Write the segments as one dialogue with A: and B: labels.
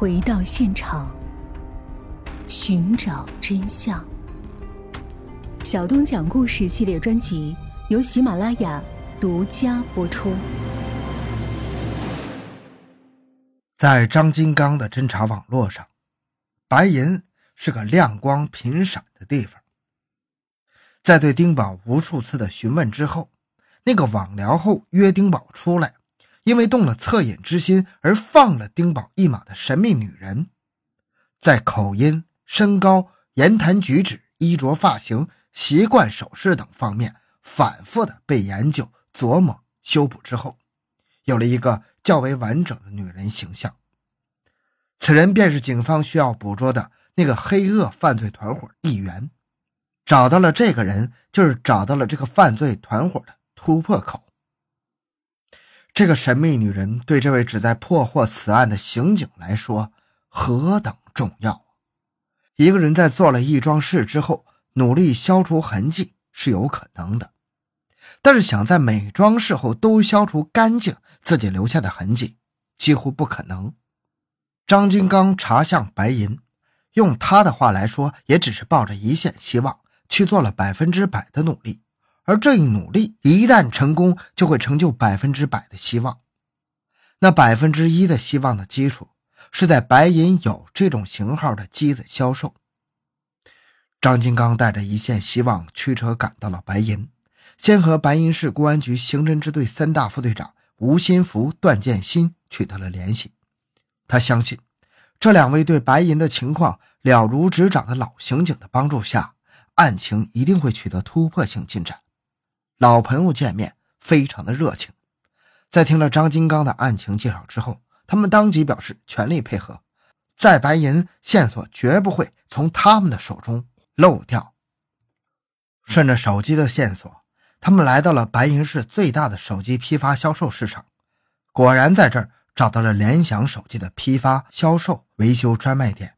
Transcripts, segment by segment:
A: 回到现场，寻找真相。小东讲故事系列专辑由喜马拉雅独家播出。
B: 在张金刚的侦查网络上，白银是个亮光频闪的地方。在对丁宝无数次的询问之后，那个网聊后约丁宝出来。因为动了恻隐之心而放了丁宝一马的神秘女人，在口音、身高、言谈举止、衣着发型、习惯、手势等方面反复的被研究、琢磨、修补之后，有了一个较为完整的女人形象。此人便是警方需要捕捉的那个黑恶犯罪团伙一员。找到了这个人，就是找到了这个犯罪团伙的突破口。这个神秘女人对这位旨在破获此案的刑警来说何等重要！一个人在做了一桩事之后，努力消除痕迹是有可能的，但是想在每桩事后都消除干净自己留下的痕迹，几乎不可能。张金刚查向白银，用他的话来说，也只是抱着一线希望去做了百分之百的努力。而这一努力一旦成功，就会成就百分之百的希望。那百分之一的希望的基础是在白银有这种型号的机子销售。张金刚带着一线希望驱车赶到了白银，先和白银市公安局刑侦支队三大副队长吴新福、段建新取得了联系。他相信，这两位对白银的情况了如指掌的老刑警的帮助下，案情一定会取得突破性进展。老朋友见面，非常的热情。在听了张金刚的案情介绍之后，他们当即表示全力配合，在白银线索绝不会从他们的手中漏掉。顺着手机的线索，他们来到了白银市最大的手机批发销售市场，果然在这儿找到了联想手机的批发、销售、维修专卖店。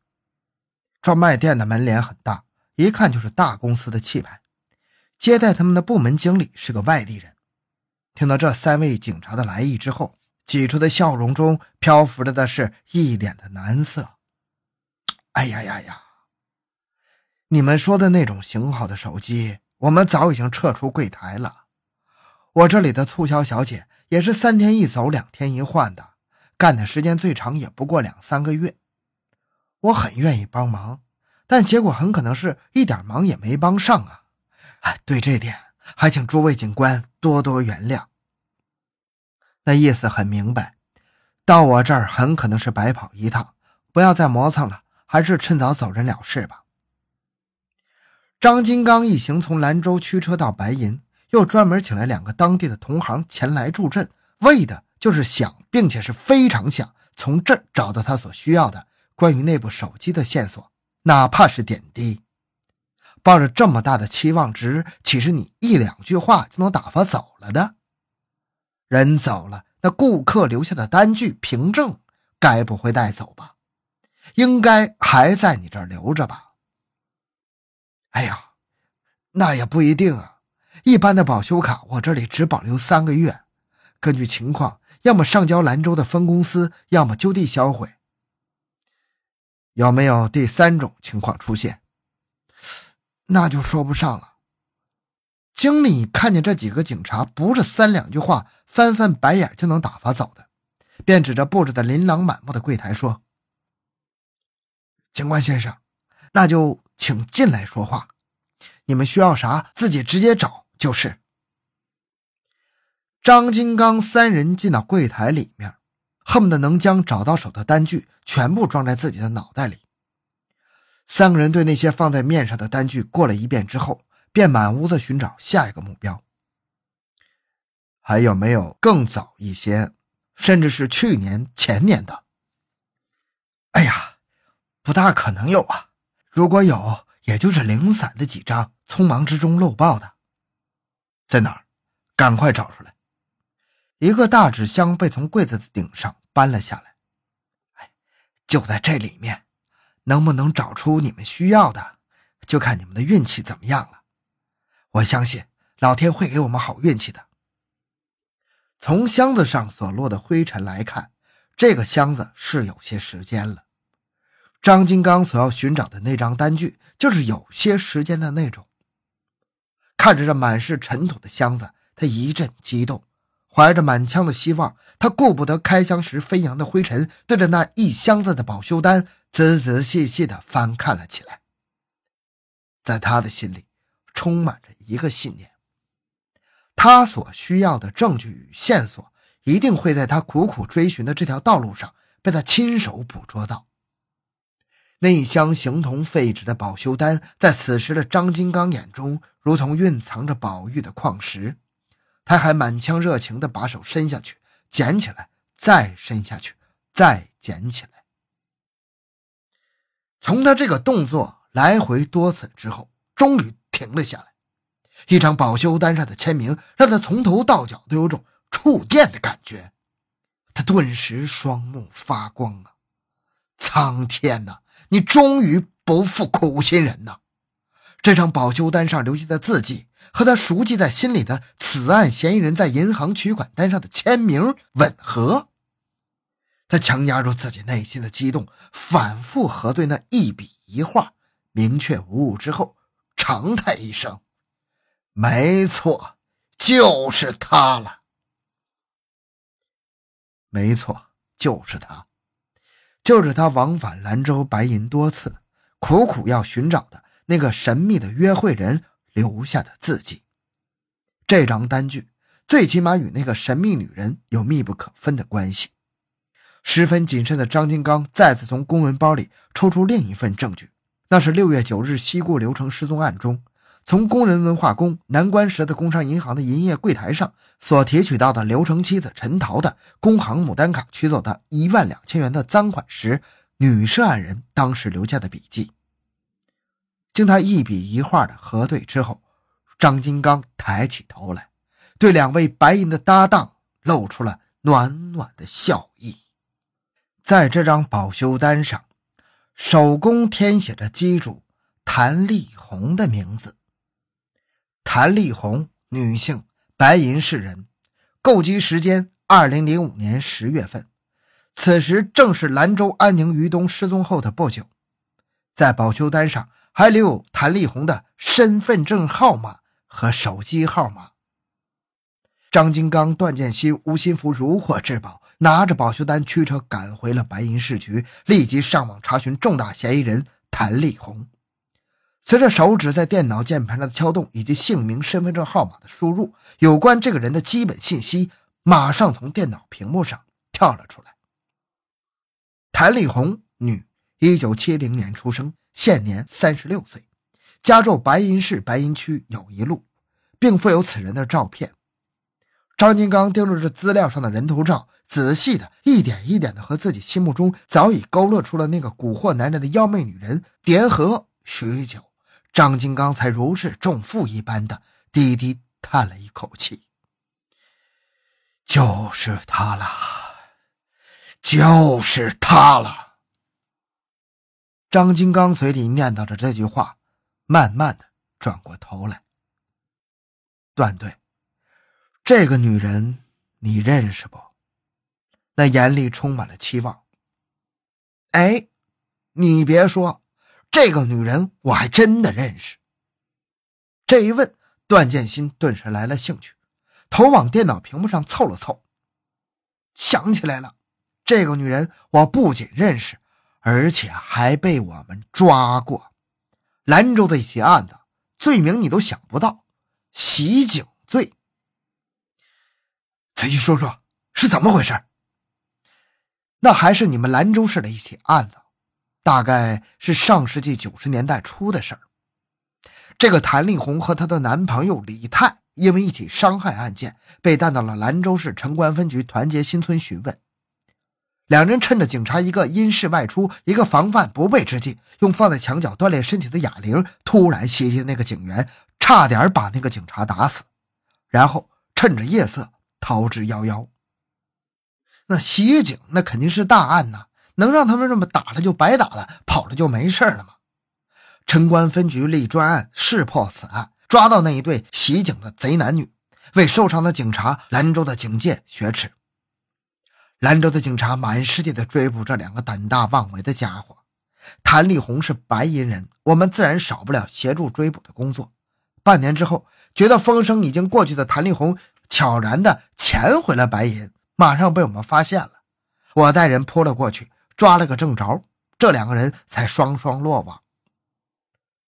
B: 专卖店的门脸很大，一看就是大公司的气派。接待他们的部门经理是个外地人，听到这三位警察的来意之后，挤出的笑容中漂浮着的是一脸的难色。哎呀呀呀！你们说的那种型号的手机，我们早已经撤出柜台了。我这里的促销小姐也是三天一走，两天一换的，干的时间最长也不过两三个月。我很愿意帮忙，但结果很可能是一点忙也没帮上啊。哎，对这点还请诸位警官多多原谅。那意思很明白，到我这儿很可能是白跑一趟，不要再磨蹭了，还是趁早走人了事吧。张金刚一行从兰州驱车到白银，又专门请来两个当地的同行前来助阵，为的就是想，并且是非常想从这儿找到他所需要的关于那部手机的线索，哪怕是点滴。抱着这么大的期望值，岂是你一两句话就能打发走了的？人走了，那顾客留下的单据凭证，该不会带走吧？应该还在你这儿留着吧？哎呀，那也不一定啊。一般的保修卡，我这里只保留三个月，根据情况，要么上交兰州的分公司，要么就地销毁。有没有第三种情况出现？那就说不上了。经理看见这几个警察不是三两句话、翻翻白眼就能打发走的，便指着布置的琳琅满目的柜台说：“警官先生，那就请进来说话。你们需要啥，自己直接找就是。”张金刚三人进到柜台里面，恨不得能将找到手的单据全部装在自己的脑袋里。三个人对那些放在面上的单据过了一遍之后，便满屋子寻找下一个目标。还有没有更早一些，甚至是去年、前年的？哎呀，不大可能有啊！如果有，也就是零散的几张，匆忙之中漏报的。在哪儿？赶快找出来！一个大纸箱被从柜子的顶上搬了下来。哎，就在这里面。能不能找出你们需要的，就看你们的运气怎么样了。我相信老天会给我们好运气的。从箱子上所落的灰尘来看，这个箱子是有些时间了。张金刚所要寻找的那张单据，就是有些时间的那种。看着这满是尘土的箱子，他一阵激动，怀着满腔的希望，他顾不得开箱时飞扬的灰尘，对着那一箱子的保修单仔仔细细地翻看了起来。在他的心里，充满着一个信念：他所需要的证据与线索，一定会在他苦苦追寻的这条道路上被他亲手捕捉到。那一箱形同废纸的保修单，在此时的张金刚眼中，如同蕴藏着宝玉的矿石。他还满腔热情地把手伸下去，捡起来，再伸下去，再捡起来。从他这个动作来回多次之后，终于停了下来。一张保修单上的签名，让他从头到脚都有种触电的感觉。他顿时双目发光啊！苍天呐！你终于不负苦心人呐！这张保修单上留下的字迹和他熟记在心里的此案嫌疑人在银行取款单上的签名吻合。他强压住自己内心的激动，反复核对那一笔一画，明确无误之后，长叹一声：“没错，就是他了。没错，就是他。”就是他往返兰州白银多次，苦苦要寻找的那个神秘的约会人留下的字迹。这张单据最起码与那个神秘女人有密不可分的关系。十分谨慎的张金刚再次从公文包里抽出另一份证据，那是六月九日西固流程失踪案中。从工人文化宫南关十字工商银行的营业柜台上所提取到的刘成妻子陈桃的工行牡丹卡取走的一万两千元的赃款时，女涉案人当时留下的笔记。经他一笔一画的核对之后，张金刚抬起头来，对两位白银的搭档露出了暖暖的笑。在这张保修单上，手工填写着机主谭丽红的名字。谭丽红，女性，白银市人，购机时间二零零五年十月份，此时正是兰州安宁于东失踪后的不久。在保修单上还留有谭丽红的身份证号码和手机号码。张金刚、段建新、吴新福如获至宝，拿着保修单驱车赶回了白银市局，立即上网查询重大嫌疑人谭丽红。随着手指在电脑键盘上的敲动，以及姓名、身份证号码的输入，有关这个人的基本信息马上从电脑屏幕上跳了出来。谭丽红，女，一九七零年出生，现年三十六岁，家住白银市白银区友谊路，并附有此人的照片。张金刚盯着这资料上的人头照，仔细的一点一点的和自己心目中早已勾勒出了那个蛊惑男人的妖媚女人叠合许久。张金刚才如释重负一般的低低叹了一口气：“就是他了，就是他了。”张金刚嘴里念叨着这句话，慢慢的转过头来：“段队，这个女人你认识不？”那眼里充满了期望。哎，你别说。这个女人我还真的认识。这一问，段建新顿时来了兴趣，头往电脑屏幕上凑了凑，想起来了，这个女人我不仅认识，而且还被我们抓过。兰州的一起案子，罪名你都想不到，袭警罪。仔细说说是怎么回事？那还是你们兰州市的一起案子。大概是上世纪九十年代初的事儿。这个谭丽红和她的男朋友李泰因为一起伤害案件，被带到了兰州市城关分局团结新村询问。两人趁着警察一个因事外出，一个防范不备之际，用放在墙角锻炼身体的哑铃突然袭击那个警员，差点把那个警察打死，然后趁着夜色逃之夭夭。那袭警那肯定是大案呐。能让他们这么打了就白打了，跑了就没事了吗？城关分局立专案，识破此案，抓到那一对袭警的贼男女，为受伤的警察兰州的警界雪耻。兰州的警察满世界的追捕这两个胆大妄为的家伙，谭立红是白银人，我们自然少不了协助追捕的工作。半年之后，觉得风声已经过去的谭立红悄然的潜回了白银，马上被我们发现了。我带人扑了过去，抓了个正着，这两个人才双双落网。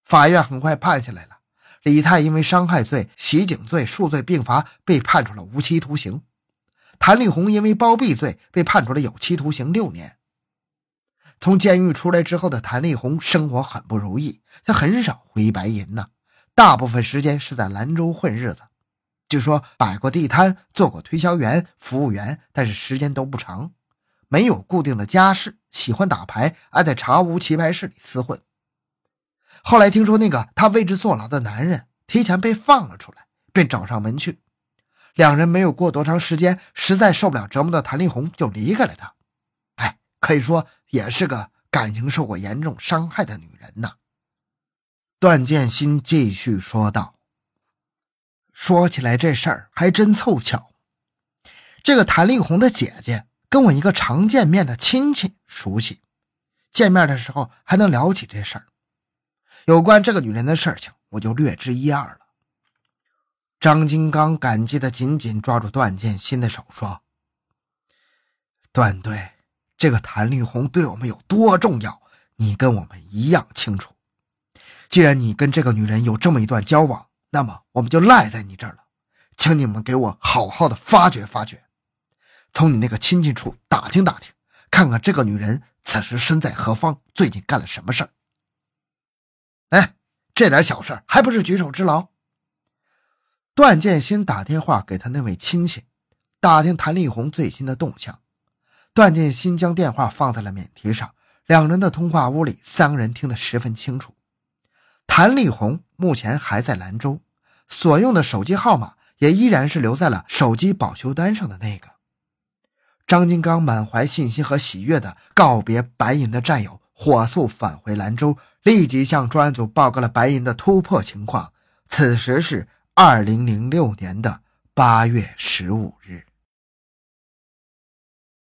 B: 法院很快判下来了，李泰因为伤害罪、袭警罪数罪并罚，被判处了无期徒刑；谭丽红因为包庇罪被判处了有期徒刑六年。从监狱出来之后的谭丽红生活很不如意，她很少回白银呢，大部分时间是在兰州混日子。据说摆过地摊，做过推销员、服务员，但是时间都不长，没有固定的家室，喜欢打牌，爱在茶屋、棋牌室里厮混。后来听说那个他为之坐牢的男人提前被放了出来，便找上门去。两人没有过多长时间，实在受不了折磨的谭丽红就离开了他。哎，可以说也是个感情受过严重伤害的女人呐。段建新继续说道：“说起来这事儿还真凑巧，这个谭丽红的姐姐跟我一个常见面的亲戚熟悉，见面的时候还能聊起这事儿。”有关这个女人的事情，我就略知一二了。张金刚感激的紧紧抓住段建新的手，说：“段队，这个谭丽红对我们有多重要，你跟我们一样清楚。既然你跟这个女人有这么一段交往，那么我们就赖在你这儿了，请你们给我好好的发掘发掘，从你那个亲戚处打听打听，看看这个女人此时身在何方，最近干了什么事儿。”哎，这点小事还不是举手之劳？段建新打电话给他那位亲戚，打听谭丽红最新的动向。段建新将电话放在了免提上，两人的通话屋里，三个人听得十分清楚。谭丽红目前还在兰州，所用的手机号码也依然是留在了手机保修单上的那个。张金刚满怀信心和喜悦的告别白银的战友。火速返回兰州，立即向专案组报告了白银的突破情况。此时是二零零六年的八月十五日。